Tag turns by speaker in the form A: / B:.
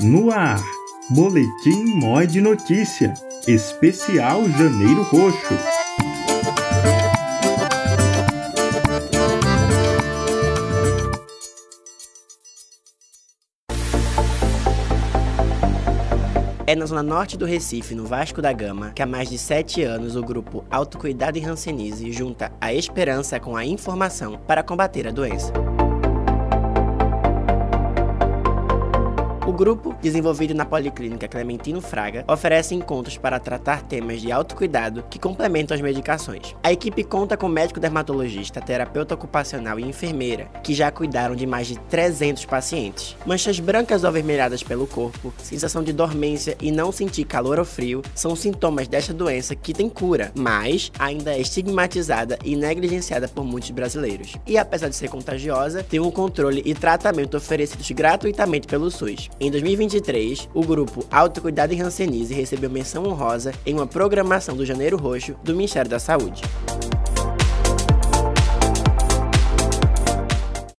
A: No ar, Boletim Mói de Notícia, especial Janeiro Roxo.
B: É na zona norte do Recife, no Vasco da Gama, que há mais de sete anos o grupo Autocuidado e Hanseníase junta a esperança com a informação para combater a doença. O grupo, desenvolvido na Policlínica Clementino Fraga, oferece encontros para tratar temas de autocuidado que complementam as medicações. A equipe conta com médico dermatologista, terapeuta ocupacional e enfermeira, que já cuidaram de mais de 300 pacientes. Manchas brancas ou avermelhadas pelo corpo, sensação de dormência e não sentir calor ou frio são sintomas desta doença que tem cura, mas ainda é estigmatizada e negligenciada por muitos brasileiros. E apesar de ser contagiosa, tem um controle e tratamento oferecidos gratuitamente pelo SUS. Em 2023, o grupo Autocuidado e Hanseníase recebeu menção honrosa em uma programação do Janeiro Roxo do Ministério da Saúde.